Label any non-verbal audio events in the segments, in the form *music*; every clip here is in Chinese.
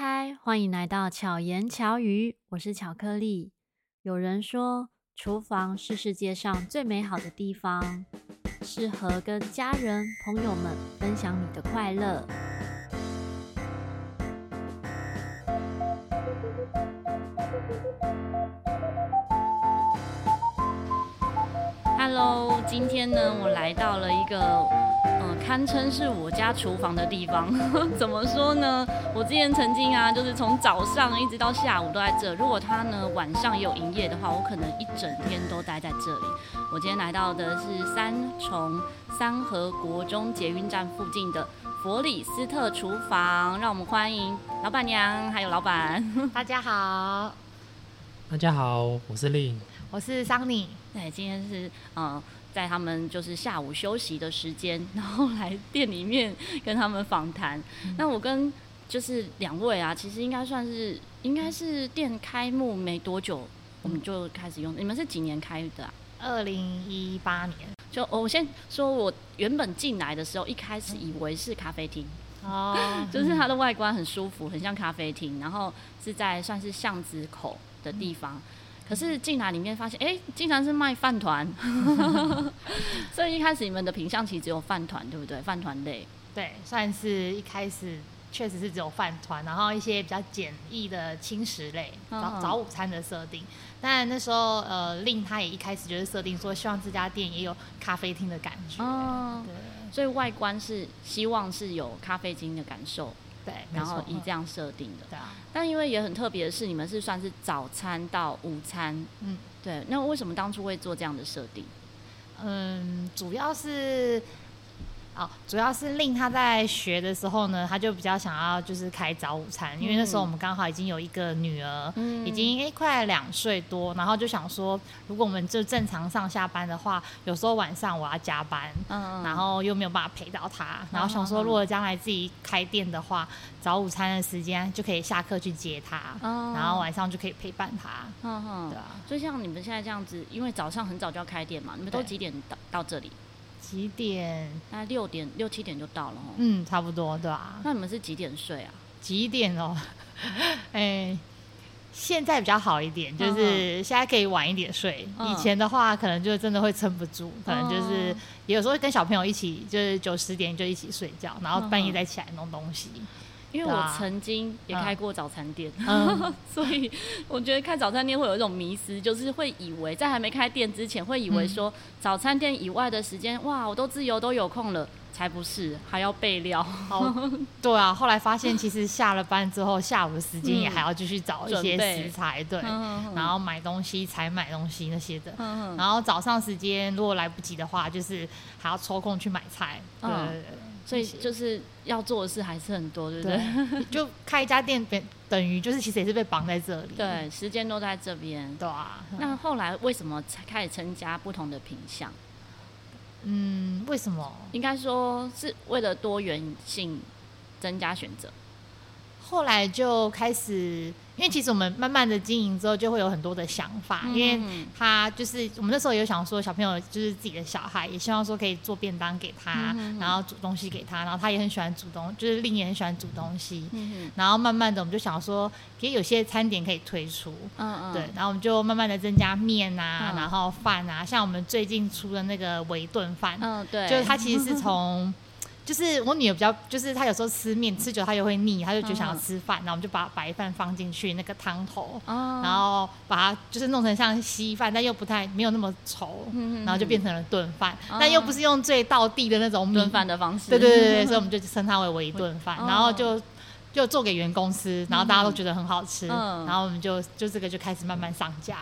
嗨，欢迎来到巧言巧语，我是巧克力。有人说，厨房是世界上最美好的地方，适合跟家人朋友们分享你的快乐。Hello，今天呢，我来到了一个。堪称是我家厨房的地方，*laughs* 怎么说呢？我之前曾经啊，就是从早上一直到下午都在这。如果他呢晚上也有营业的话，我可能一整天都待在这里。我今天来到的是三重三和国中捷运站附近的佛里斯特厨房，让我们欢迎老板娘还有老板。*laughs* 大家好，大家好，我是令，我是桑尼。对，今天是嗯。在他们就是下午休息的时间，*laughs* 然后来店里面跟他们访谈。嗯、那我跟就是两位啊，其实应该算是应该是店开幕没多久，我们就开始用。你们是几年开的啊？二零一八年。就我先说，我原本进来的时候，一开始以为是咖啡厅哦，*laughs* 就是它的外观很舒服，很像咖啡厅，然后是在算是巷子口的地方。嗯可是进来里面发现，哎、欸，竟然是卖饭团，*laughs* 所以一开始你们的品相其实只有饭团，对不对？饭团类，对，算是一开始确实是只有饭团，然后一些比较简易的轻食类，早早午餐的设定。但那时候，呃，令他也一开始就是设定说，希望这家店也有咖啡厅的感觉，哦，对，所以外观是希望是有咖啡厅的感受。对，然后以这样设定的。对啊。但因为也很特别的是，你们是算是早餐到午餐。嗯。对，那为什么当初会做这样的设定？嗯，主要是。哦，主要是令他在学的时候呢，他就比较想要就是开早午餐，嗯、因为那时候我们刚好已经有一个女儿，嗯、已经诶快两岁多，然后就想说，如果我们就正常上下班的话，有时候晚上我要加班，嗯，然后又没有办法陪到他，然后想说，如果将来自己开店的话，早午餐的时间就可以下课去接他，嗯，然后晚上就可以陪伴他，嗯哼，对啊，就像你们现在这样子，因为早上很早就要开店嘛，你们都几点到到这里？几点？大概六点六七点就到了哦。嗯，差不多，对啊。那你们是几点睡啊？几点哦？*laughs* 哎、欸，现在比较好一点，就是现在可以晚一点睡。嗯、以前的话，可能就真的会撑不住，可能就是有时候跟小朋友一起，就是九十点就一起睡觉，然后半夜再起来弄东西。因为我曾经也开过早餐店，嗯、*laughs* 所以我觉得开早餐店会有一种迷失，就是会以为在还没开店之前，会以为说早餐店以外的时间，哇，我都自由都有空了，才不是，还要备料。好，对啊，后来发现其实下了班之后，下午的时间也还要继续找一些食材，对，*laughs* 然后买东西、采买东西那些的。然后早上时间如果来不及的话，就是还要抽空去买菜。对。所以就是要做的事还是很多，对不对？对，*laughs* 就开一家店，等等于就是其实也是被绑在这里。对，时间都在这边。对啊。那后来为什么才开始增加不同的品相？嗯，为什么？应该说是为了多元性，增加选择。后来就开始。因为其实我们慢慢的经营之后，就会有很多的想法。因为他就是我们那时候有想说，小朋友就是自己的小孩，也希望说可以做便当给他，然后煮东西给他，然后他也很喜欢煮东，就是令也很喜欢煮东西。然后慢慢的，我们就想说，其实有些餐点可以推出。嗯嗯。对，然后我们就慢慢的增加面啊，然后饭啊，像我们最近出的那个围炖饭。嗯，对。就是它其实是从。就是我女儿比较，就是她有时候吃面吃久，她又会腻，她就觉得想要吃饭，然后我们就把白饭放进去那个汤头，然后把它就是弄成像稀饭，但又不太没有那么稠，然后就变成了炖饭，但又不是用最道地的那种炖饭的方式，对对对对，*laughs* 所以我们就称它为微炖饭，然后就就做给员工吃，然后大家都觉得很好吃，然后我们就就这个就开始慢慢上架，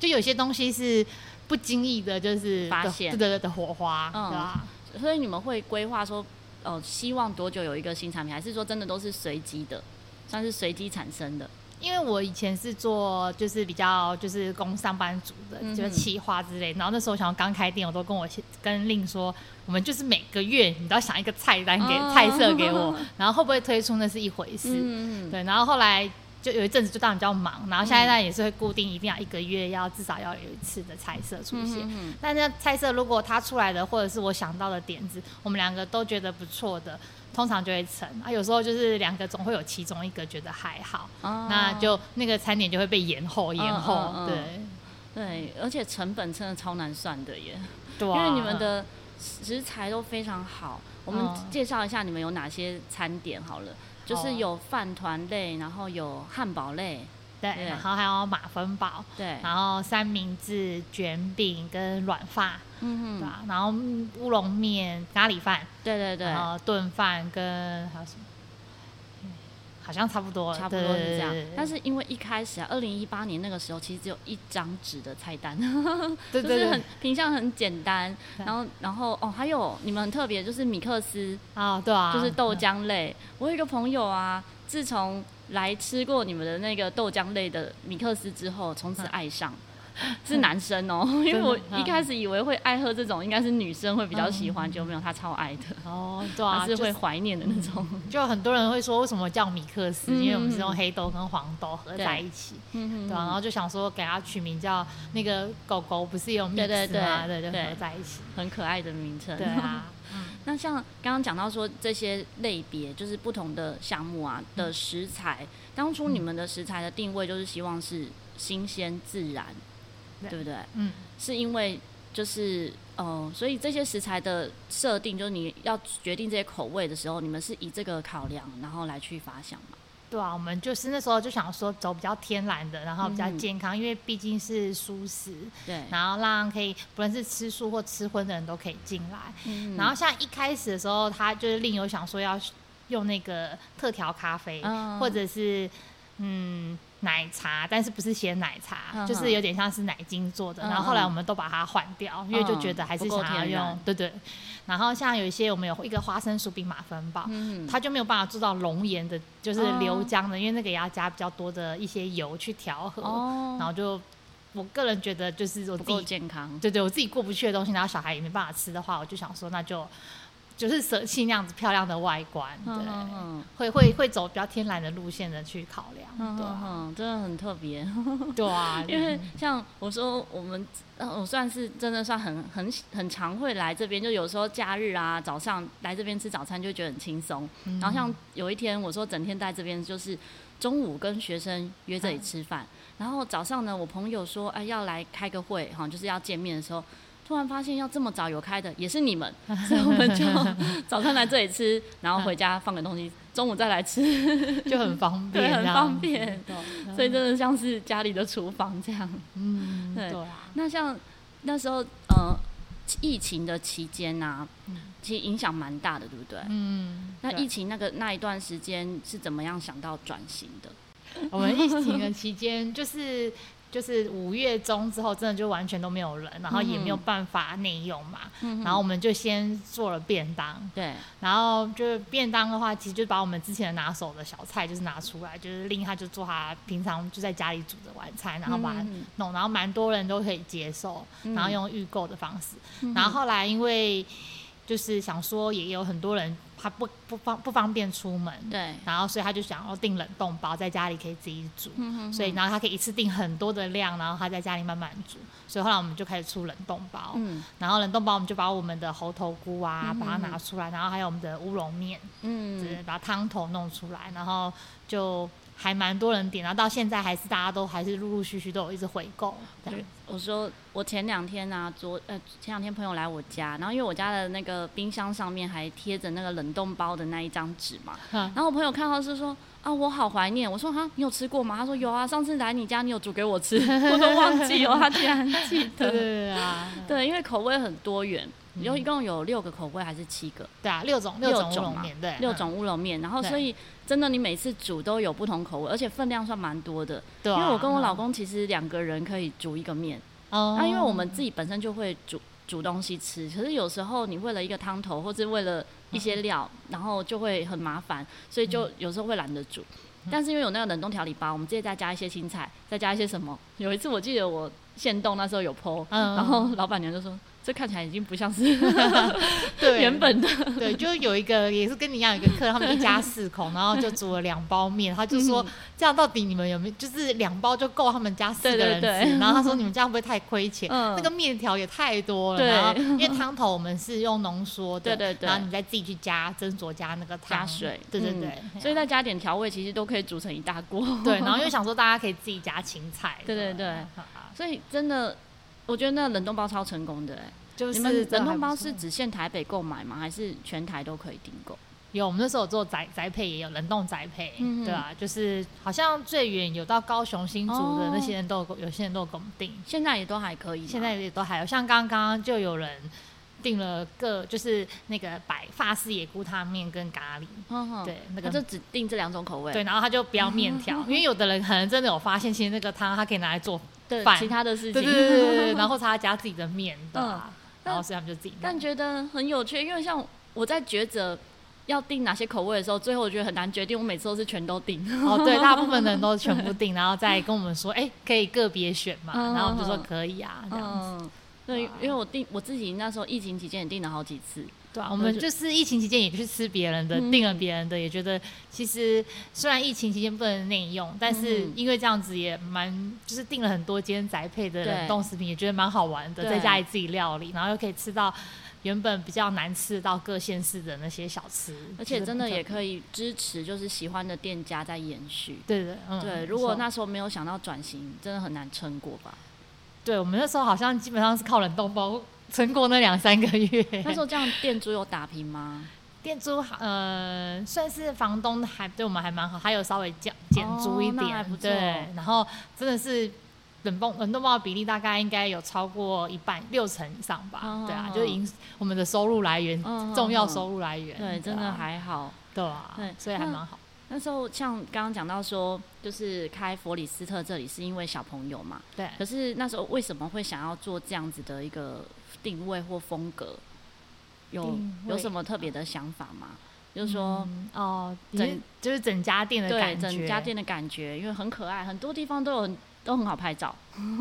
就有些东西是不经意的，就是发现。对对对的火花，对吧？所以你们会规划说。哦，希望多久有一个新产品，还是说真的都是随机的，算是随机产生的？因为我以前是做就是比较就是供上班族的，嗯、就是企划之类。然后那时候想要刚开店，我都跟我跟令说，我们就是每个月你都要想一个菜单给、哦、菜色给我，*laughs* 然后会不会推出那是一回事。嗯、对，然后后来。就有一阵子就当然比较忙，然后现在呢也是会固定一定要一个月要至少要有一次的菜色出现。嗯、哼哼，但那菜色如果他出来的或者是我想到的点子，我们两个都觉得不错的，通常就会成啊。有时候就是两个总会有其中一个觉得还好，哦、那就那个餐点就会被延后延后。嗯嗯嗯、对对，而且成本真的超难算的耶，对啊、因为你们的食材都非常好。我们介绍一下你们有哪些餐点好了，嗯、就是有饭团类，然后有汉堡类。对，对然后还有马芬堡，对，然后三明治、卷饼跟软发，嗯哼，对吧？然后乌龙面、咖喱饭，对对对，然后炖饭跟还有什么？好像差不多，差不多是这样。但是因为一开始啊，二零一八年那个时候，其实只有一张纸的菜单，*laughs* 对对对就是很品相很简单。然后，然后哦，还有你们很特别，就是米克斯啊，对啊，就是豆浆类。我有一个朋友啊，自从来吃过你们的那个豆浆类的米克斯之后，从此爱上。*laughs* 是男生哦、喔，因为我一开始以为会爱喝这种，应该是女生会比较喜欢，就没有他超爱的哦，对啊，*laughs* 是会怀念的那种。*laughs* 就很多人会说，为什么叫米克斯？因为我们是用黑豆跟黄豆合在一起，对啊，然后就想说给它取名叫那个狗狗，不是有米克斯吗？对，就合在一起，很可爱的名称。对啊，那像刚刚讲到说这些类别，就是不同的项目啊的食材，当初你们的食材的定位就是希望是新鲜自然。对不对？嗯，是因为就是呃，所以这些食材的设定，就是你要决定这些口味的时候，你们是以这个考量，然后来去发想嘛？对啊，我们就是那时候就想说走比较天然的，然后比较健康，嗯、因为毕竟是素食，对，然后让可以不论是吃素或吃荤的人都可以进来。嗯，然后像一开始的时候，他就是另有想说要用那个特调咖啡，嗯、或者是嗯。奶茶，但是不是写奶茶，就是有点像是奶精做的。嗯、然后后来我们都把它换掉，嗯、因为就觉得还是想要用，对对。然后像有一些我们有一个花生薯饼马芬堡，嗯、它就没有办法做到浓盐的，就是流浆的，哦、因为那个也要加比较多的一些油去调和。哦、然后就我个人觉得就是我自己健康，对对，我自己过不去的东西，然后小孩也没办法吃的话，我就想说那就。就是舍弃那样子漂亮的外观，对，嗯嗯。嗯会会会走比较天然的路线的去考量，对、啊。嗯，真的很特别，对啊，*laughs* 因为像我说我们，我算是真的算很很很常会来这边，就有时候假日啊早上来这边吃早餐就觉得很轻松，嗯、然后像有一天我说整天在这边，就是中午跟学生约这里吃饭，嗯、然后早上呢我朋友说哎要来开个会哈，就是要见面的时候。突然发现要这么早有开的也是你们，*laughs* 所以我们就早上来这里吃，然后回家放个东西，中午再来吃，*laughs* 就很方便，*laughs* 对很方便。所以真的像是家里的厨房这样。嗯，对。那像那时候呃疫情的期间呐，其实影响蛮大的，对不对？嗯。那疫情那个那一段时间是怎么样想到转型的？我们疫情的期间就是。就是五月中之后，真的就完全都没有人，然后也没有办法内用嘛，嗯、然后我们就先做了便当，对，然后就是便当的话，其实就把我们之前的拿手的小菜就是拿出来，就是令他就做他平常就在家里煮的晚餐，然后把它弄，然后蛮多人都可以接受，然后用预购的方式，嗯、然后后来因为就是想说也有很多人。他不不方不方便出门，对，然后所以他就想要订冷冻包，在家里可以自己煮，嗯、哼哼。所以然后他可以一次订很多的量，然后他在家里慢慢煮，所以后来我们就开始出冷冻包，嗯，然后冷冻包我们就把我们的猴头菇啊，把它拿出来，然后还有我们的乌龙面，嗯，就是把汤头弄出来，然后就。还蛮多人点，然后到现在还是大家都还是陆陆续续都有一直回购。对，我说我前两天啊，昨呃前两天朋友来我家，然后因为我家的那个冰箱上面还贴着那个冷冻包的那一张纸嘛，嗯、然后我朋友看到是说啊，我好怀念。我说哈，你有吃过吗？他说有啊，上次来你家你有煮给我吃，*laughs* 我都忘记哦，他竟然记得。*laughs* 对啊，对，因为口味很多元。有一共有六个口味还是七个？对啊，六种六种乌龙面，对，六种乌龙面。然后所以真的，你每次煮都有不同口味，而且分量算蛮多的。对，因为我跟我老公其实两个人可以煮一个面。哦。那因为我们自己本身就会煮煮东西吃，可是有时候你为了一个汤头，或者为了一些料，然后就会很麻烦，所以就有时候会懒得煮。但是因为有那个冷冻调理包，我们直接再加一些青菜，再加一些什么。有一次我记得我现冻那时候有 po，然后老板娘就说。这看起来已经不像是 *laughs* 对原本的。对，就有一个也是跟你一样，有一个客人，他们一家四口，然后就煮了两包面，他就说、嗯、这样到底你们有没有，就是两包就够他们家四个人吃？然后他说你们这样会不会太亏钱？嗯、那个面条也太多了。然后因为汤头我们是用浓缩的，对对对，然后你再自己去加斟酌加那个水，对对对，嗯、所以再加点调味，其实都可以煮成一大锅。对，然后又想说大家可以自己加青菜。对对对，所以真的。我觉得那冷冻包超成功的哎、欸，就是你们冷冻包是只限台北购买吗？还是全台都可以订购？有，我们那时候做宅宅配，也有冷冻宅配，嗯、对啊，就是好像最远有到高雄新竹的那些人都有，有些人都有给我们订，现在也都还可以，现在也都还有，像刚刚就有人。订了个就是那个白法式野菇汤面跟咖喱，对，那个就只订这两种口味。对，然后他就不要面条，*laughs* 因为有的人可能真的有发现，其实那个汤他可以拿来做饭，其他的事情。对对对对对，*laughs* 然后他加自己的面，对吧？然后所以他们就自己。但觉得很有趣，因为像我在抉择要订哪些口味的时候，最后我觉得很难决定。我每次都是全都订。哦，对，*laughs* 大部分人都全部订，然后再跟我们说，哎，可以个别选嘛？然后就说可以啊，这样子。对，因为我订我自己那时候疫情期间也订了好几次。对啊，我们就是疫情期间也去吃别人的，订、嗯、了别人的，也觉得其实虽然疫情期间不能内用，但是因为这样子也蛮，就是订了很多间宅配的冷冻食品，也觉得蛮好玩的，在家里自己料理，然后又可以吃到原本比较难吃到各县市的那些小吃，而且真的也可以支持就是喜欢的店家在延续。对对，嗯、对，如果那时候没有想到转型，真的很难撑过吧。对，我们那时候好像基本上是靠冷冻包撑过那两三个月。那时候这样店租有打平吗？店租呃算是房东还对我们还蛮好，还有稍微降减租一点，哦、还不错。对，然后真的是冷冻冷冻包的比例大概应该有超过一半六成以上吧。哦、对啊，就是营我们的收入来源、哦、重要收入来源。对，真的还好。对啊，对，所以还蛮好。那时候像刚刚讲到说，就是开佛里斯特这里是因为小朋友嘛，对。可是那时候为什么会想要做这样子的一个定位或风格？有有什么特别的想法吗？就是说，哦，整就是整家店的感觉，整家店的感觉，因为很可爱，很多地方都有都很好拍照，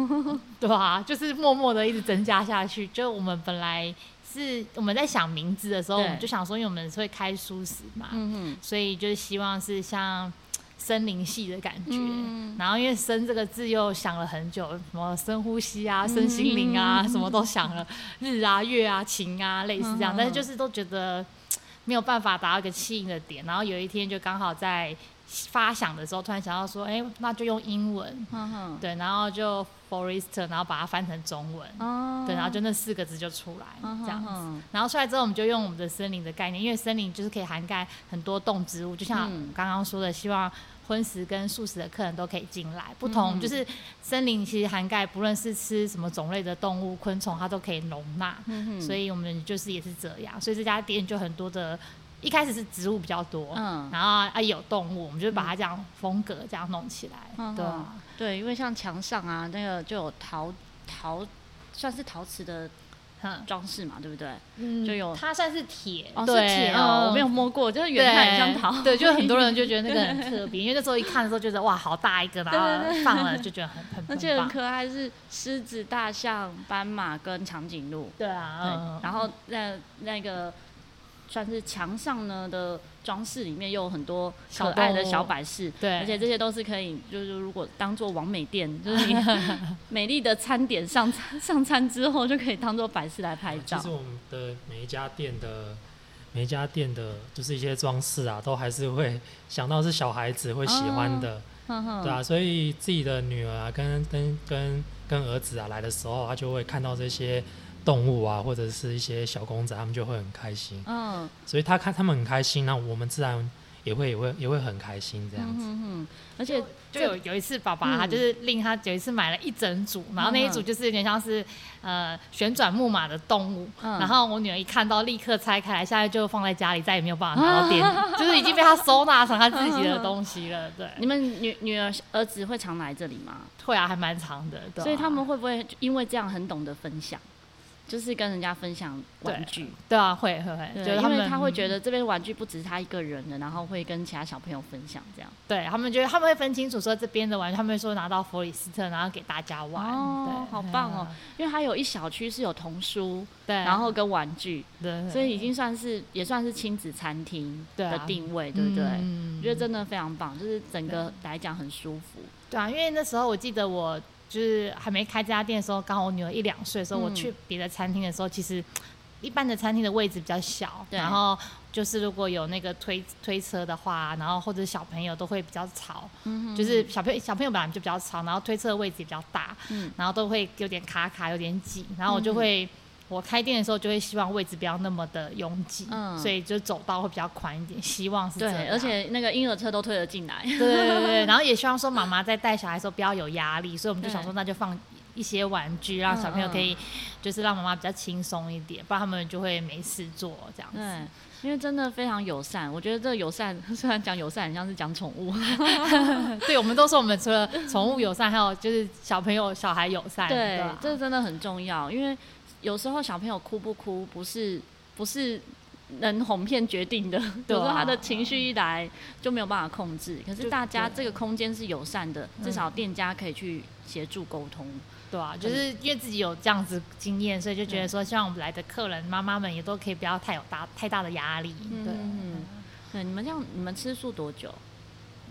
*laughs* 对啊，就是默默的一直增加下去。就我们本来。是我们在想名字的时候，我们就想说，因为我们会开书食嘛，嗯所以就是希望是像森林系的感觉。然后因为“森”这个字又想了很久，什么深呼吸啊、深心灵啊，什么都想了，日啊、月啊、晴啊，类似这样。但是就是都觉得没有办法达到一个气应的点。然后有一天就刚好在发想的时候，突然想到说，哎，那就用英文，对，然后就。Forest，然后把它翻成中文，哦、对，然后就那四个字就出来，哦、这样子。哦、然后出来之后，我们就用我们的森林的概念，因为森林就是可以涵盖很多动植物，就像刚刚说的，希望荤食跟素食的客人都可以进来。不同就是森林其实涵盖不论是吃什么种类的动物、昆虫，它都可以容纳。嗯、所以我们就是也是这样，所以这家店就很多的。一开始是植物比较多，嗯，然后啊有动物，我们就把它这样风格这样弄起来，嗯、对、啊、对，因为像墙上啊那个就有陶陶，算是陶瓷的装饰嘛，对不对？嗯，就有它算是铁，哦，对是铁哦，嗯、我没有摸过，就是远看很像陶，对，*laughs* 就很多人就觉得那个很特别，因为那时候一看的时候觉得哇好大一个，然后 *laughs* 放了就觉得很很，而且很可爱，是狮子、大象、斑马跟长颈鹿，对啊，对嗯，然后那那个。算是墙上呢的装饰，里面又有很多可爱的小摆饰，对，而且这些都是可以，就是如果当做完美店，就是你 *laughs* 美丽的餐点上餐上餐之后，就可以当做摆饰来拍照。其实我们的每一家店的每一家店的，就是一些装饰啊，都还是会想到是小孩子会喜欢的，哦、对啊，所以自己的女儿啊，跟跟跟跟儿子啊来的时候，他就会看到这些。动物啊，或者是一些小公仔，他们就会很开心。嗯，所以他看他们很开心，那我们自然也会也会也会很开心这样子。嗯嗯，而且就有有一次，爸爸他就是令他有一次买了一整组，然后那一组就是有点像是呃旋转木马的动物。然后我女儿一看到，立刻拆开来，现在就放在家里，再也没有办法拿到 *laughs* 店里，就是已经被他收纳成他自己的东西了。对，你们女女儿儿子会常来这里吗？会啊，还蛮常的。所以他们会不会因为这样很懂得分享？就是跟人家分享玩具，对啊，会会会，对，因为他会觉得这边玩具不只是他一个人的，然后会跟其他小朋友分享这样。对他们觉得他们会分清楚说这边的玩具，他们会说拿到弗里斯特，然后给大家玩。哦，对好棒哦！因为他有一小区是有童书，对，然后跟玩具，对，所以已经算是也算是亲子餐厅的定位，对不对？我觉得真的非常棒，就是整个来讲很舒服。对啊，因为那时候我记得我。就是还没开这家店的时候，刚好我女儿一两岁的时候，我去别的餐厅的时候，其实一般的餐厅的位置比较小，然后就是如果有那个推推车的话，然后或者小朋友都会比较吵，就是小朋友小朋友本来就比较吵，然后推车的位置也比较大，然后都会有点卡卡，有点挤，然后我就会。我开店的时候就会希望位置不要那么的拥挤，嗯，所以就走道会比较宽一点，希望是这样。对，而且那个婴儿车都推得进来。对对对，*laughs* 然后也希望说妈妈在带小孩的时候不要有压力，所以我们就想说那就放一些玩具，让小朋友可以就是让妈妈比较轻松一点，不然他们就会没事做这样子。因为真的非常友善，我觉得这个友善 *laughs* 虽然讲友善，很像是讲宠物。*laughs* 对，我们都说我们除了宠物友善，还有就是小朋友小孩友善。对，这真的很重要，因为。有时候小朋友哭不哭，不是不是能哄骗决定的。有时候他的情绪一来就没有办法控制。可是大家这个空间是友善的，至少店家可以去协助沟通。对啊，就是因为自己有这样子经验，所以就觉得说，希望我们来的客人妈妈们也都可以不要太有大太大的压力。对，嗯，对，你们这样，你们吃素多久？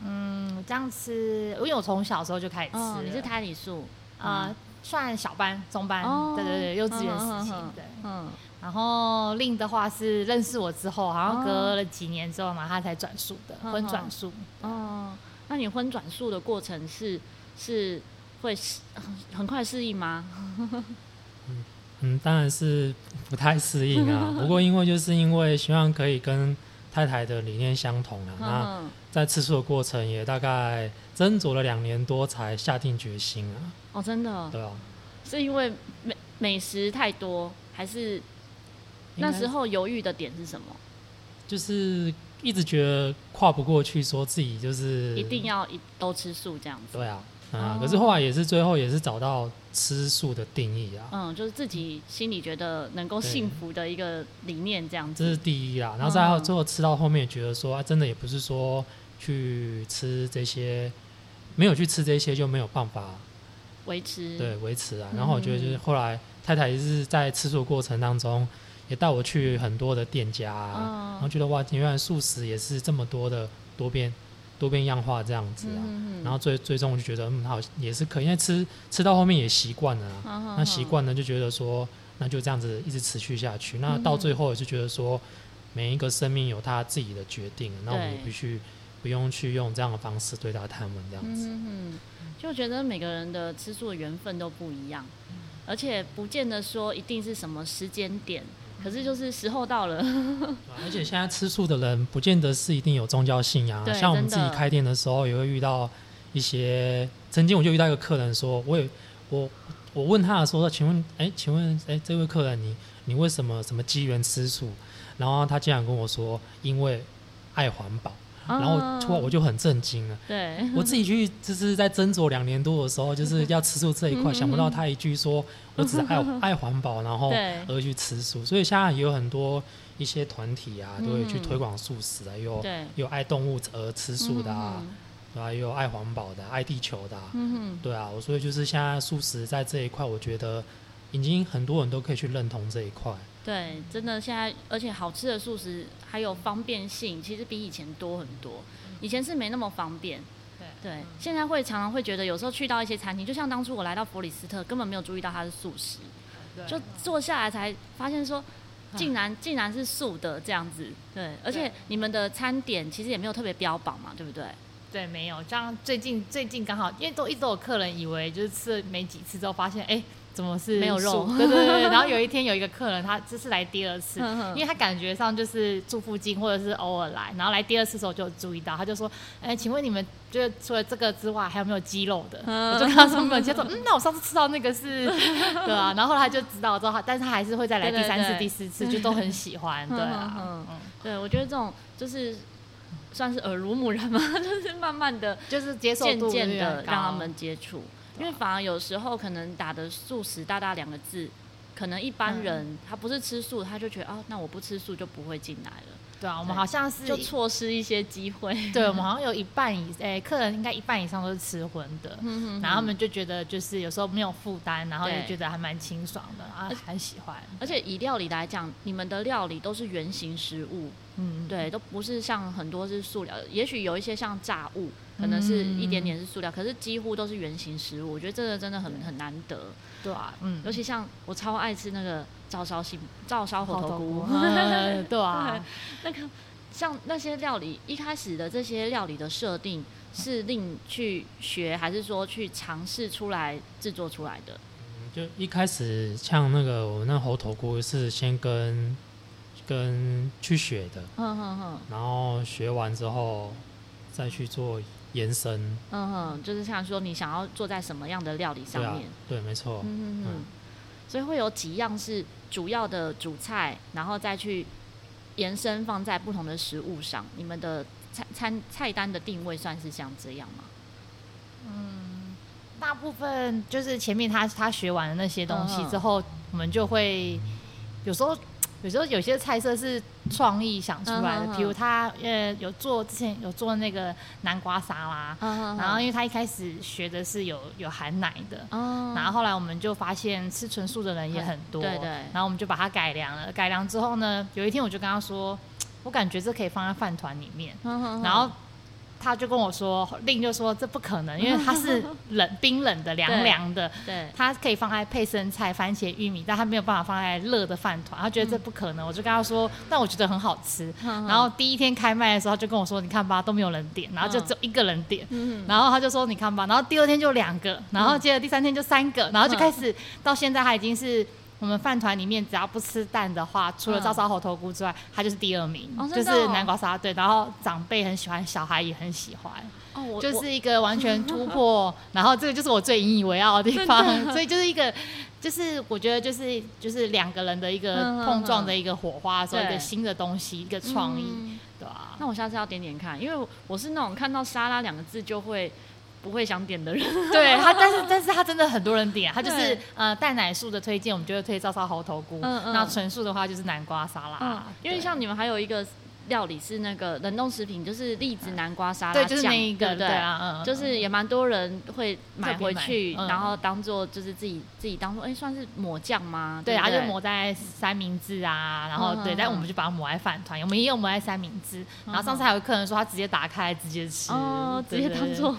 嗯，这样吃，因为我从小时候就开始吃。哦，你是胎里素啊？算小班、中班，哦、对对对，幼稚园时期，对，嗯。然后另的话是认识我之后，好像隔了几年之后嘛，他才转述的，婚转述。哦，那你婚转述的过程是是会很快适应吗？嗯嗯，当然是不太适应啊。*laughs* 不过因为就是因为希望可以跟太太的理念相同啊，那在吃素的过程也大概斟酌了两年多才下定决心啊。哦，真的？对啊，是因为美美食太多，还是那时候犹豫的点是什么？就是一直觉得跨不过去，说自己就是一定要一都吃素这样子。对啊，啊，可是后来也是最后也是找到吃素的定义啊。嗯，就是自己心里觉得能够幸福的一个理念这样子。这是第一啦，然后再最后吃到后面，觉得说啊，真的也不是说去吃这些，没有去吃这些就没有办法。维持。对维持啊，然后我觉得就是后来太太也是在吃素过程当中，也带我去很多的店家啊，哦、然后觉得哇，原来素食也是这么多的多变多变样化这样子啊，嗯、然后最最终我就觉得嗯好也是可以，因为吃吃到后面也习惯了，啊，哦、那习惯了就觉得说那就这样子一直持续下去，那到最后也是觉得说每一个生命有他自己的决定，那我必须不用去用这样的方式对待他们这样子。嗯就觉得每个人的吃素的缘分都不一样，而且不见得说一定是什么时间点，可是就是时候到了。*laughs* 而且现在吃素的人不见得是一定有宗教信仰，像我们自己开店的时候也会遇到一些。曾经我就遇到一个客人说，我也我我问他说，请问哎，请问哎，这位客人你你为什么什么机缘吃素？然后他竟然跟我说，因为爱环保。然后突然我就很震惊了。对，我自己去就是在斟酌两年多的时候，就是要吃素这一块，想不到他一句说，我只是爱爱环保，然后而去吃素。所以现在也有很多一些团体啊，都会去推广素食啊，有有爱动物而吃素的啊，对吧？也有爱环保的、爱地球的，嗯对啊。我所以就是现在素食在这一块，我觉得已经很多人都可以去认同这一块。对，真的现在，而且好吃的素食还有方便性，其实比以前多很多。以前是没那么方便，对对。现在会常常会觉得，有时候去到一些餐厅，就像当初我来到弗里斯特，根本没有注意到它是素食，就坐下来才发现说，竟然竟然是素的这样子。对，而且你们的餐点其实也没有特别标榜嘛，对不对？对，没有。这样最近最近刚好，因为都一直有客人以为就是吃了没几次之后，发现哎。欸怎么是没有肉？*laughs* 对对对，然后有一天有一个客人，他这是来第二次，*laughs* 因为他感觉上就是住附近或者是偶尔来，然后来第二次的时候就注意到，他就说：“哎，请问你们就是除了这个之外，还有没有鸡肉的？”我就跟他说没有，他说：*laughs* “嗯，那我上次吃到那个是，对啊。”然后后来他就知道之后，但是他还是会再来第三次、第四次，就都很喜欢，对啊，嗯嗯，对，我觉得这种就是算是耳濡目染嘛，就是慢慢的就是接受渐渐的让他们接触。因为反而有时候可能打的素食大大两个字，可能一般人他不是吃素，他就觉得哦，那我不吃素就不会进来了。对啊，我们好像是就错失一些机会。对，我们好像有一半以诶、欸，客人应该一半以上都是吃荤的，嗯，然后他们就觉得就是有时候没有负担，然后也觉得还蛮清爽的，啊，很喜欢。而且以料理来讲，你们的料理都是原形食物，嗯，对，都不是像很多是塑料，也许有一些像炸物，可能是一点点是塑料，可是几乎都是圆形食物。我觉得这个真的很很难得。对啊，嗯，尤其像我超爱吃那个照烧西照烧猴头菇，*laughs* 对啊，那个。像那些料理，一开始的这些料理的设定是令去学，还是说去尝试出来制作出来的？嗯，就一开始像那个我们那猴头菇是先跟跟去学的，嗯嗯嗯，然后学完之后再去做延伸，嗯哼，就是像说你想要做在什么样的料理上面？对没错，嗯哼哼，所以会有几样是主要的主菜，然后再去。延伸放在不同的食物上，你们的餐餐菜单的定位算是像这样吗？嗯，大部分就是前面他他学完了那些东西之后，嗯、我们就会有时候。有时候有些菜色是创意想出来的，比如他呃有做之前有做那个南瓜沙拉，然后因为他一开始学的是有有含奶的，然后后来我们就发现吃纯素的人也很多，对对，然后我们就把它改良了，改良之后呢，有一天我就跟他说，我感觉这可以放在饭团里面，然后。他就跟我说，令就说这不可能，因为它是冷冰冷的凉凉的，*laughs* 对，它可以放在配生菜、番茄、玉米，但它没有办法放在热的饭团。他觉得这不可能，嗯、我就跟他说，但我觉得很好吃。嗯、然后第一天开卖的时候，他就跟我说，你看吧，都没有人点，然后就只有一个人点，嗯、然后他就说，你看吧，然后第二天就两个，然后接着第三天就三个，然后就开始到现在，他已经是。我们饭团里面只要不吃蛋的话，除了照烧猴头菇之外，它就是第二名，嗯、就是南瓜沙拉。对，然后长辈很喜欢，小孩也很喜欢。哦，就是一个完全突破。*laughs* 然后这个就是我最引以为傲的地方。所以就是一个，就是我觉得就是就是两个人的一个碰撞的一个火花，所以一个新的东西，一个创意，嗯、对吧、啊？那我下次要点点看，因为我是那种看到沙拉两个字就会。不会想点的人，*laughs* 对他，但是但是他真的很多人点，他就是呃蛋奶素的推荐，我们就会推照烧猴头菇，嗯嗯，那纯素的话就是南瓜沙拉，嗯，因为像你们还有一个。料理是那个冷冻食品，就是栗子南瓜沙拉酱，对，就是那一个，对啊，嗯，就是也蛮多人会买回去，然后当做就是自己自己当做，哎，算是抹酱吗？对，然后就抹在三明治啊，然后对，但我们就把它抹在饭团，我们也有抹在三明治，然后上次还有客人说他直接打开直接吃，哦，直接当做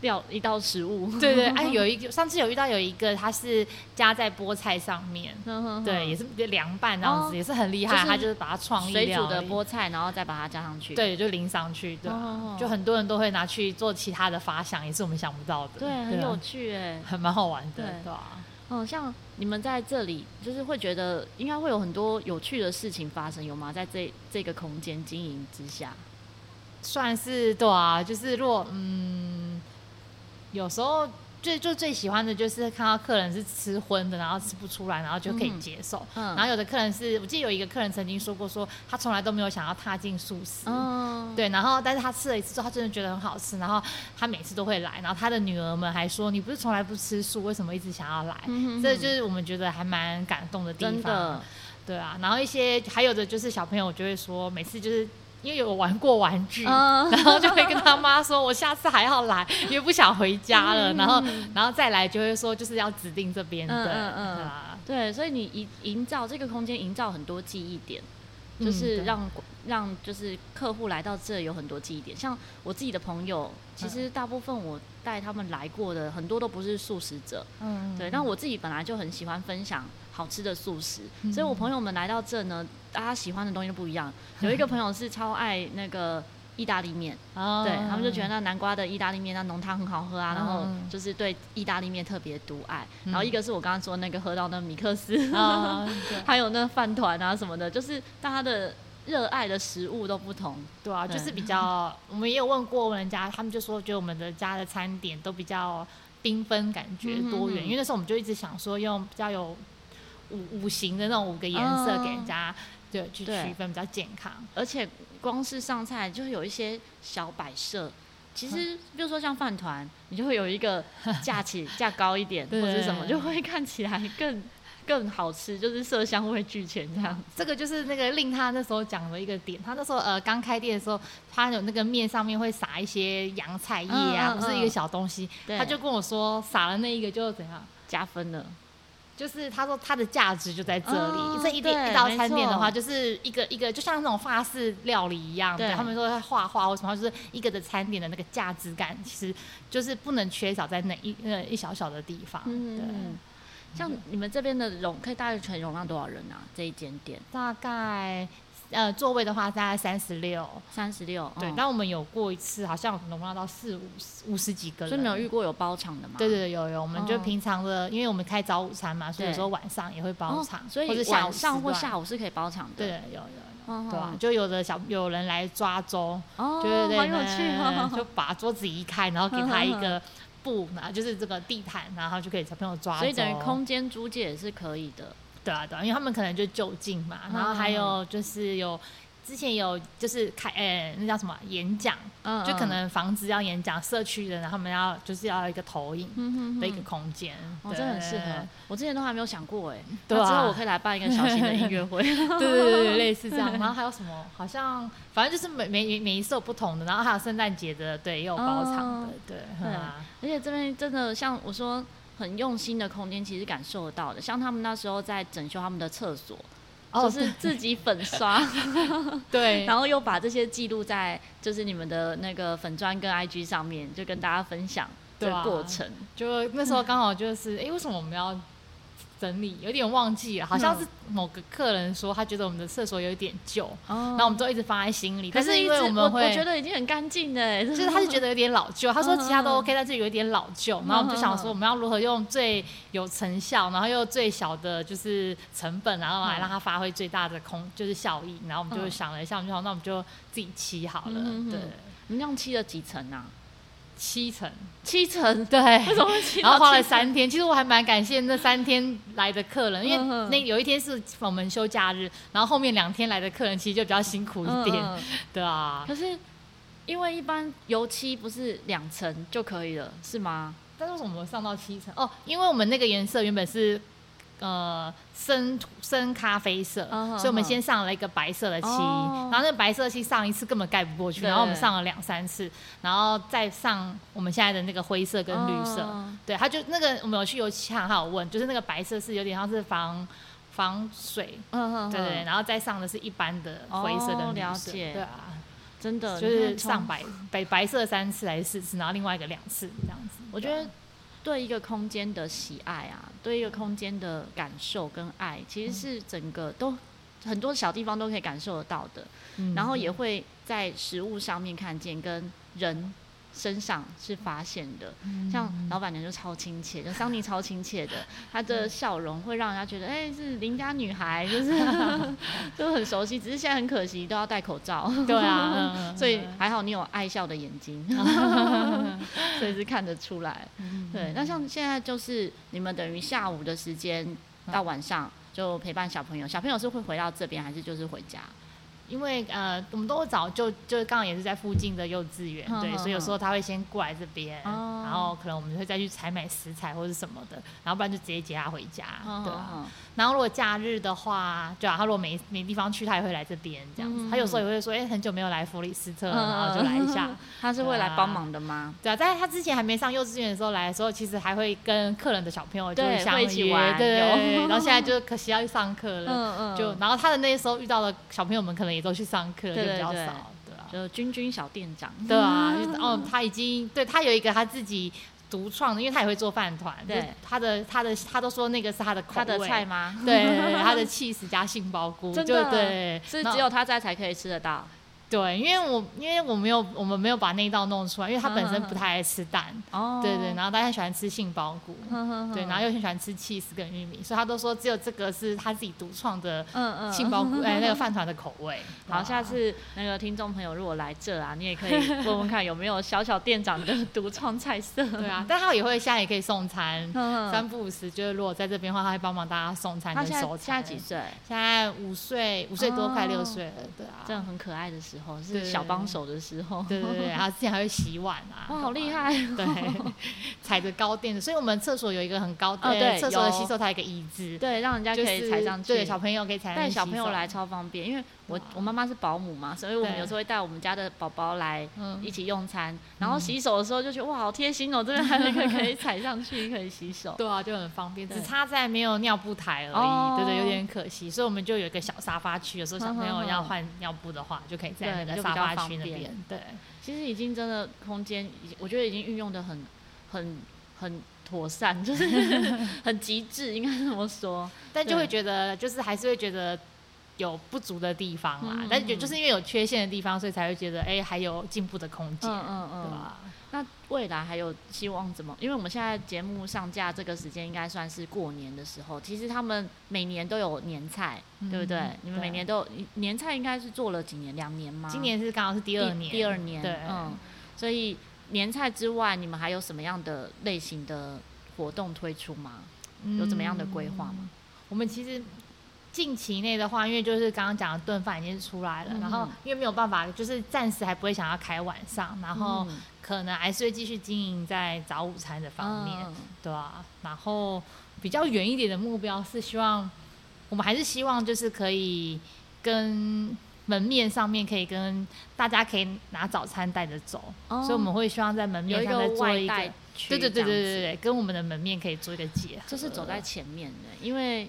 料一道食物，对 *laughs* 对，*laughs* 哎，有一个上次有遇到有一个它是加在菠菜上面，*laughs* 对，也是凉拌这样子，也是很厉害，他就是把它创意水煮的菠菜，然后。再把它加上去，对，就淋上去，对，就很多人都会拿去做其他的发想，也是我们想不到的，对，很有趣，哎，还蛮好玩的，对吧？嗯，像你们在这里，就是会觉得应该会有很多有趣的事情发生，有吗？在这这个空间经营之下，算是对啊，就是若嗯，有时候。最就最喜欢的就是看到客人是吃荤的，然后吃不出来，然后就可以接受。嗯，然后有的客人是我记得有一个客人曾经说过，说他从来都没有想要踏进素食。嗯，对，然后但是他吃了一次之后，他真的觉得很好吃，然后他每次都会来，然后他的女儿们还说：“你不是从来不吃素，为什么一直想要来？”嗯，这就是我们觉得还蛮感动的地方。对啊。然后一些还有的就是小朋友就会说，每次就是。因为有玩过玩具，嗯、*laughs* 然后就会跟他妈说：“我下次还要来，因为不想回家了。嗯”然后，然后再来就会说：“就是要指定这边的。嗯”嗯对，所以你营营造这个空间，营造很多记忆点，就是让、嗯、让就是客户来到这有很多记忆点。像我自己的朋友，其实大部分我带他们来过的很多都不是素食者。嗯，对。那我自己本来就很喜欢分享。好吃的素食，所以我朋友们来到这呢，大家喜欢的东西都不一样。有一个朋友是超爱那个意大利面，对，他们就觉得那南瓜的意大利面那浓汤很好喝啊，然后就是对意大利面特别独爱。然后一个是我刚刚说那个喝到那米克斯，*laughs* 还有那饭团啊什么的，就是大家的热爱的食物都不同，对啊，就是比较，我们也有问过人家，他们就说觉得我们的家的餐点都比较缤纷，感觉多元。因为那时候我们就一直想说用比较有。五五行的那种五个颜色给人家，对、嗯，去区分比较健康。而且光是上菜就会有一些小摆设，其实比如说像饭团，你就会有一个 *laughs* 架起架高一点，或者什么，就会看起来更更好吃，就是色香味俱全这样。这个就是那个令他那时候讲的一个点。他那时候呃刚开店的时候，他有那个面上面会撒一些洋菜叶啊，不、嗯嗯嗯、是一个小东西。他就跟我说，撒了那一个就怎样加分了。就是他说他的价值就在这里，哦、这一店一道餐点的话，就是一个一个就像那种法式料理一样，对，他们说画画或什么，就是一个的餐点的那个价值感，其实就是不能缺少在那一呃一小小的地方。嗯，对。像你们这边的容，可以大概全容纳多少人啊？这一间店大概。呃，座位的话大概三十六，三十六，对。那我们有过一次，好像容纳到四五五十几个人。所以没有遇过有包场的吗？对对对，有有。我们就平常的，因为我们开早午餐嘛，所以有时候晚上也会包场，所以晚上或下午是可以包场的。对，有有有，对啊？就有的小有人来抓周，对对对，就把桌子移开，然后给他一个布，然后就是这个地毯，然后就可以小朋友抓。所以等于空间租借也是可以的。对啊，对啊，因为他们可能就就近嘛，然后还有就是有之前有就是开，呃，那叫什么演讲，嗯，就可能房子要演讲，社区的人他们要就是要一个投影的一个空间，哦，真的很适合。我之前都还没有想过，哎，*laughs* 对啊，之后我可以来办一个小型的音乐会，*laughs* 对对对对，类似这样。*laughs* 然后还有什么？好像反正就是每每每一次有不同的，然后还有圣诞节的，对，也有包场的，对，对啊。而且这边真的像我说。很用心的空间，其实感受得到的。像他们那时候在整修他们的厕所，哦，就是自己粉刷，*laughs* 对，*laughs* 然后又把这些记录在就是你们的那个粉砖跟 IG 上面，就跟大家分享这个过程。啊、就那时候刚好就是，哎、欸，为什么我们要？整理有点忘记了，好像是某个客人说他觉得我们的厕所有点旧，嗯，然后我们就一直放在心里。可是因为我们会，我，觉得已经很干净了，就是他是觉得有点老旧。他说其他都 OK，但是有一点老旧。然后我们就想说我们要如何用最有成效，然后又最小的就是成本，然后来让它发挥最大的空就是效益。然后我们就想了一下，我们就说那我们就自己漆好了。对，你们这样漆了几层啊？七层，七层，对，然后花了三天。其实我还蛮感谢那三天来的客人，因为那有一天是我们休假日，然后后面两天来的客人其实就比较辛苦一点，嗯嗯对啊。可是因为一般油漆不是两层就可以了，是吗？但是为什么我们上到七层？哦，因为我们那个颜色原本是。呃，深深咖啡色，uh, 所以我们先上了一个白色的漆，uh, 然后那个白色漆上一次根本盖不过去，然后我们上了两三次，然后再上我们现在的那个灰色跟绿色，uh, 对，他就那个我们有去油漆行，他有问，就是那个白色是有点像是防防水，uh, 对对，然后再上的是一般的灰色跟绿色，uh, 对啊，真的就是上白白白色三次还是四次，然后另外一个两次这样子，我觉得。对一个空间的喜爱啊，对一个空间的感受跟爱，其实是整个都很多小地方都可以感受得到的，嗯、然后也会在食物上面看见跟人。身上是发现的，像老板娘就超亲切，就桑尼超亲切的，*laughs* 她的笑容会让人家觉得，哎、欸，是邻家女孩，就是 *laughs* 就很熟悉。只是现在很可惜，都要戴口罩。对啊，*laughs* 所以还好你有爱笑的眼睛，所以是看得出来。对，那像现在就是你们等于下午的时间到晚上就陪伴小朋友，小朋友是会回到这边，还是就是回家？因为呃，我们都会找就就刚好也是在附近的幼稚园，对，所以有时候他会先过来这边，哦、然后可能我们会再去采买食材或者什么的，然后不然就直接接他回家，对啊。然后如果假日的话，对啊，他如果没没地方去，他也会来这边这样子。嗯、他有时候也会说，哎、欸，很久没有来弗里斯特然后就来一下。*laughs* 他是会来帮忙的吗？*laughs* 对啊，在他之前还没上幼稚园的时候来的时候，其实还会跟客人的小朋友就相约，对，对，对，对，然后现在就可惜要去上课了，就然后他的那时候遇到的小朋友们可能也都去上课，就比较少，对啊，就君君小店长，对啊，*laughs* 哦，他已经对他有一个他自己。独创的，因为他也会做饭团，对，他的他的他都说那个是他的口味，他的菜吗？对，*laughs* 他的起司加杏鲍菇，真的对，是只有他在才可以吃得到。对，因为我因为我没有我们没有把那一道弄出来，因为他本身不太爱吃蛋，哦，对对，然后他很喜欢吃杏鲍菇，*laughs* 对，然后又很喜欢吃起司跟玉米，所以他都说只有这个是他自己独创的，嗯嗯，杏鲍菇 *laughs* 哎那个饭团的口味。好，下次那个听众朋友如果来这啊，你也可以问问看有没有小小店长的独创菜色。*laughs* 对啊，但他也会现在也可以送餐，三不五时就是如果在这边的话，他会帮忙大家送餐跟收餐。现在几岁？现在五岁，五岁多快六岁了，对啊，这样很可爱的事。时候，是小帮手的时候。对对对，然后之前还会洗碗啊。哇，好厉害！对，*laughs* 踩着高垫子，所以我们厕所有一个很高的，对，厕所的洗手台一个椅子，对，让人家可以踩上去，对，小朋友可以踩上去。带小朋友来超方便，因为我我妈妈是保姆嘛，所以我们有时候会带我们家的宝宝来一起用餐，然后洗手的时候就觉得哇，好贴心哦，这边还有一个可以踩上去可以洗手。*laughs* 对啊，就很方便，只差在没有尿布台而已，对对，有点可惜。所以我们就有一个小沙发区，有时候小朋友要换尿布的话，就可以在那个沙发区那边。对，其实已经真的空间，我觉得已经运用得很很很妥善，就是 *laughs* 很极致，应该这么说。但就会觉得，就是还是会觉得有不足的地方啦。但就就是因为有缺陷的地方，所以才会觉得，哎，还有进步的空间，嗯嗯，对吧？那未来还有希望怎么？因为我们现在节目上架这个时间应该算是过年的时候。其实他们每年都有年菜，嗯、对不对？你们每年都有年菜应该是做了几年？两年吗？今年是刚好是第二年。第，第二年，对，嗯。所以年菜之外，你们还有什么样的类型的活动推出吗？嗯、有怎么样的规划吗？我们其实。近期内的话，因为就是刚刚讲的炖饭已经出来了，嗯、然后因为没有办法，就是暂时还不会想要开晚上，然后可能还是会继续经营在早午餐的方面，嗯、对啊，然后比较远一点的目标是希望，我们还是希望就是可以跟门面上面可以跟大家可以拿早餐带着走，哦、所以我们会希望在门面上再做一个，对对对对对对，跟我们的门面可以做一个结合，就是走在前面的，因为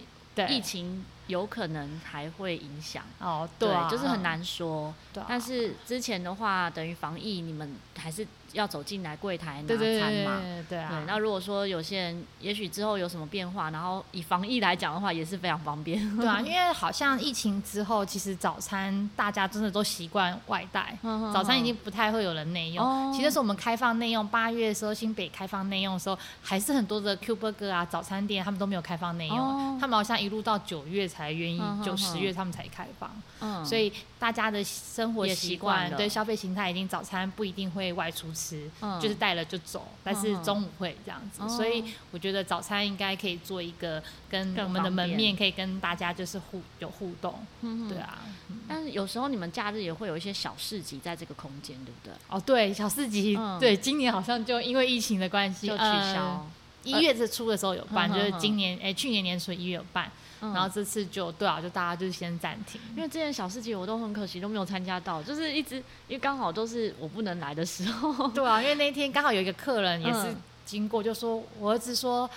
疫情。有可能还会影响哦，对，就是很难说。对，但是之前的话，等于防疫，你们还是要走进来柜台拿餐嘛？对啊。那如果说有些人，也许之后有什么变化，然后以防疫来讲的话，也是非常方便。*laughs* 对啊，因为好像疫情之后，其实早餐大家真的都习惯外带，早餐已经不太会有人内用。其实是我们开放内用，八月的时候新北开放内用的时候，还是很多的 Q Burger 啊早餐店他们都没有开放内用，他们好像一路到九月。才愿意，就十月他们才开放，嗯，所以大家的生活习惯对消费形态，已经早餐不一定会外出吃，嗯，就是带了就走，但是中午会这样子，嗯，所以我觉得早餐应该可以做一个跟我们的门面可以跟大家就是互有互动，嗯，对啊，但是有时候你们假日也会有一些小市集在这个空间，对不对？哦，对，小市集，嗯，对，今年好像就因为疫情的关系就取消，一月初的时候有办，就是今年哎去年年初一月有办。然后这次就对啊，就大家就先暂停，因为之前小市集我都很可惜都没有参加到，就是一直因为刚好都是我不能来的时候。*laughs* 对啊，因为那天刚好有一个客人也是经过，就说我儿子说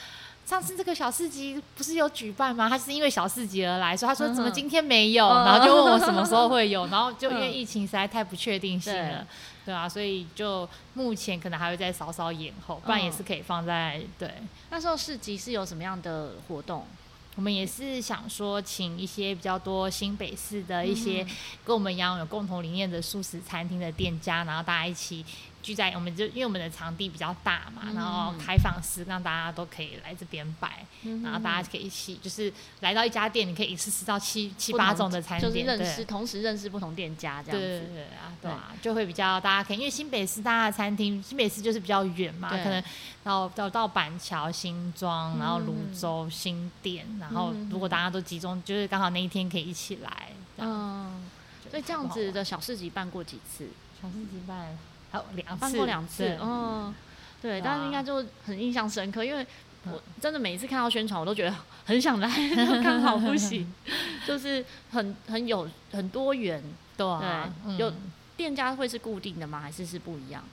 上次这个小市集不是有举办吗？他是因为小市集而来，所以他说怎么今天没有？然后就问我什么时候会有，然后就因为疫情实在太不确定性了，对啊，所以就目前可能还会再稍稍延后，不然也是可以放在对。那时候市集是有什么样的活动？我们也是想说，请一些比较多新北市的一些跟我们一样有共同理念的素食餐厅的店家，然后大家一起。聚在我们就因为我们的场地比较大嘛，嗯、然后开放式让大家都可以来这边摆，嗯、然后大家可以一起就是来到一家店，你可以一次吃到七七八种的餐点，就是认识对同时认识不同店家这样子，对对对啊，对啊，就会比较大家可以因为新北市大家的餐厅，新北市就是比较远嘛，可能到到到板桥、新庄，然后泸州、新店，然后如果大家都集中，就是刚好那一天可以一起来，嗯，所以这样子的小市集办过几次？小市集办。还有两次，办过两次，嗯，对，但是应该就很印象深刻，因为我真的每一次看到宣传，我都觉得很想来，*laughs* 刚好不行，就是很很有很多元，对，有店家会是固定的吗？还是是不一样？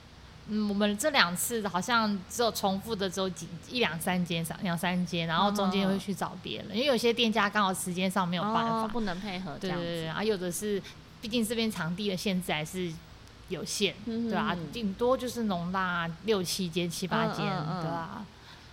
嗯，我们这两次好像只有重复的只有几一两三间，两三间，然后中间会去找别人，因为有些店家刚好时间上没有办法，不能配合，对对对，啊，有的是毕竟这边场地的限制还是。有限，对吧？顶多就是容纳六七间、七八间，对吧？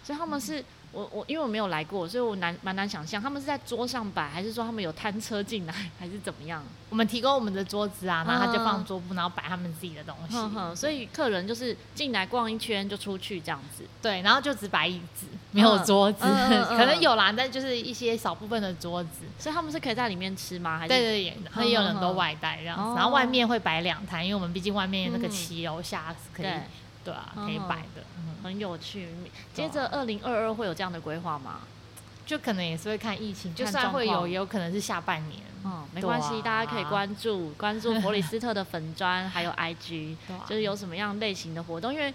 所以他们是。我我因为我没有来过，所以我难蛮难想象他们是在桌上摆，还是说他们有摊车进来，还是怎么样？*laughs* 我们提供我们的桌子啊，然后他就放桌布，然后摆他们自己的东西。嗯嗯、所以客人就是进来逛一圈就出去这样子。对，然后就只摆椅子，没有桌子，*laughs* 可能有啦，但就是一些少部分的桌子。所以他们是可以在里面吃吗？还是对对也有很多外带这样子。然后外面会摆两摊，因为我们毕竟外面那个骑楼下是可以。对啊，可以摆的，很有趣。接着二零二二会有这样的规划吗？就可能也是会看疫情，就算会有，也有可能是下半年。嗯，没关系，啊、大家可以关注关注佛里斯特的粉砖，还有 IG，、啊、就是有什么样类型的活动。因为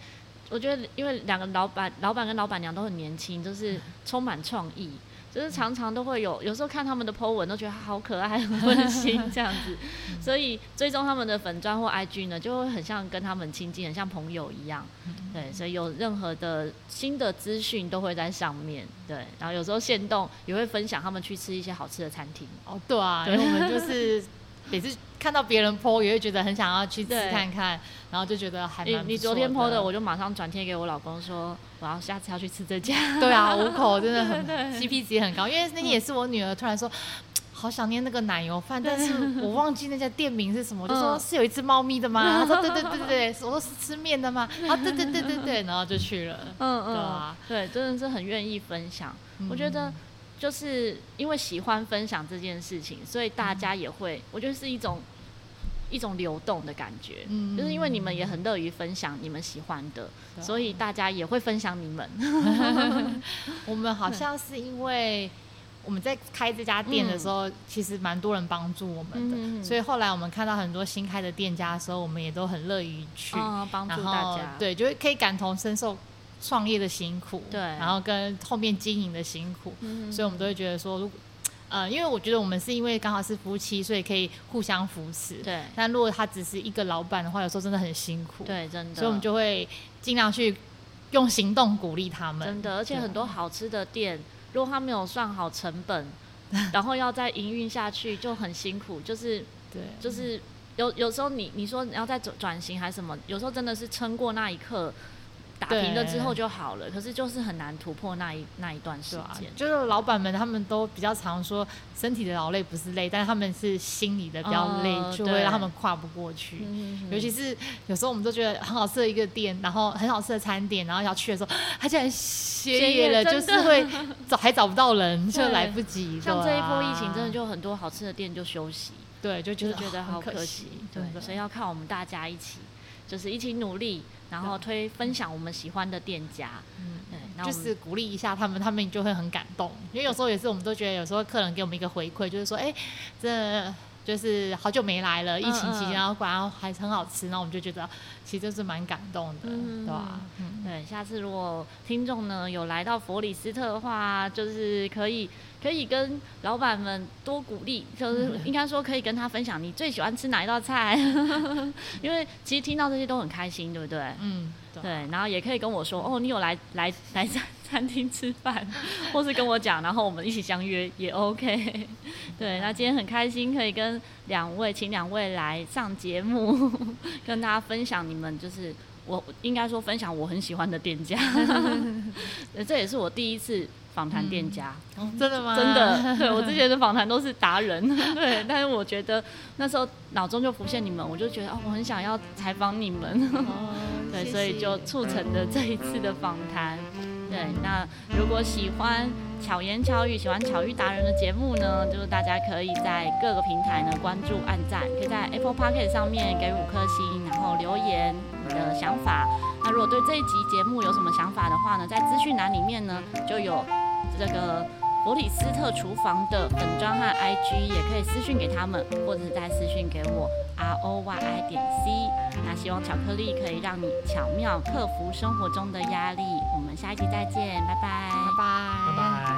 我觉得，因为两个老板、老板跟老板娘都很年轻，就是充满创意。就是常常都会有，有时候看他们的 po 文都觉得好可爱、很温馨这样子，*laughs* 所以追踪他们的粉砖或 IG 呢，就会很像跟他们亲近，很像朋友一样。对，所以有任何的新的资讯都会在上面。对，然后有时候限动也会分享他们去吃一些好吃的餐厅。哦，对啊，我们就是。每次看到别人 po 也会觉得很想要去吃看看，然后就觉得还蛮。你昨天 po 的，我就马上转贴给我老公说，我要下次要去吃这家。对啊，五口真的很 *laughs* CP 值很高，因为那天也是我女儿突然说，好想念那个奶油饭，但是我忘记那家店名是什么，我就说是有一只猫咪的吗？*laughs* 他说对对对对对，我说是吃面的吗？啊对对对对对，然后就去了。嗯嗯，对啊，对，真的是很愿意分享，我觉得。就是因为喜欢分享这件事情，所以大家也会，我觉得是一种一种流动的感觉。嗯，就是因为你们也很乐于分享你们喜欢的，所以大家也会分享你们。*laughs* 我们好像是因为我们在开这家店的时候，其实蛮多人帮助我们的，所以后来我们看到很多新开的店家的时候，我们也都很乐于去帮助大家。对，就会可以感同身受。创业的辛苦，对，然后跟后面经营的辛苦，嗯，所以我们都会觉得说，如果，呃，因为我觉得我们是因为刚好是夫妻，所以可以互相扶持，对。但如果他只是一个老板的话，有时候真的很辛苦，对，真的。所以我们就会尽量去用行动鼓励他们，真的。而且很多好吃的店，如果他没有算好成本，*laughs* 然后要再营运下去，就很辛苦，就是，对，就是有有时候你你说你要再转转型还是什么，有时候真的是撑过那一刻。打平了之后就好了，可是就是很难突破那一那一段时间。啊、就是老板们他们都比较常说，身体的劳累不是累，但是他们是心理的比较累，呃、就会让他们跨不过去。尤其是有时候我们都觉得很好吃的一个店，然后很好吃的餐点，然后要去的时候，他竟然歇业了，就是会 *laughs* 找还找不到人，就来不及。像这一波疫情，真的就很多好吃的店就休息。对，就觉得觉得好可惜。对，所以要靠我们大家一起，就是一起努力。然后推分享我们喜欢的店家，嗯，对，就是鼓励一下他们，他们就会很感动。因为有时候也是，我们都觉得有时候客人给我们一个回馈，就是说，哎，这就是好久没来了，疫情期间，然后果然还是很好吃，然后我们就觉得其实就是蛮感动的，对吧？嗯，对，下次如果听众呢有来到佛里斯特的话，就是可以。可以跟老板们多鼓励，就是应该说可以跟他分享你最喜欢吃哪一道菜，*laughs* 因为其实听到这些都很开心，对不对？嗯，对。然后也可以跟我说，哦，你有来来来餐餐厅吃饭，*laughs* 或是跟我讲，然后我们一起相约也 OK。*laughs* 对，那今天很开心可以跟两位，请两位来上节目，跟大家分享你们就是我应该说分享我很喜欢的店家，这也是我第一次。访谈店家、嗯哦，真的吗？真的，*laughs* 对，我之前的访谈都是达人，*laughs* 对，但是我觉得那时候脑中就浮现你们，我就觉得哦，我很想要采访你们，哦、*laughs* 对谢谢，所以就促成了这一次的访谈。对，那如果喜欢巧言巧语、喜欢巧遇达人的节目呢，就是大家可以在各个平台呢关注、按赞，可以在 Apple Podcast 上面给五颗星，然后留言你的想法。那如果对这一集节目有什么想法的话呢，在资讯栏里面呢就有。这个弗里斯特厨房的粉砖和 IG 也可以私讯给他们，或者是再私讯给我 R O Y I 点 C。那希望巧克力可以让你巧妙克服生活中的压力。我们下一集再见，拜拜，拜拜。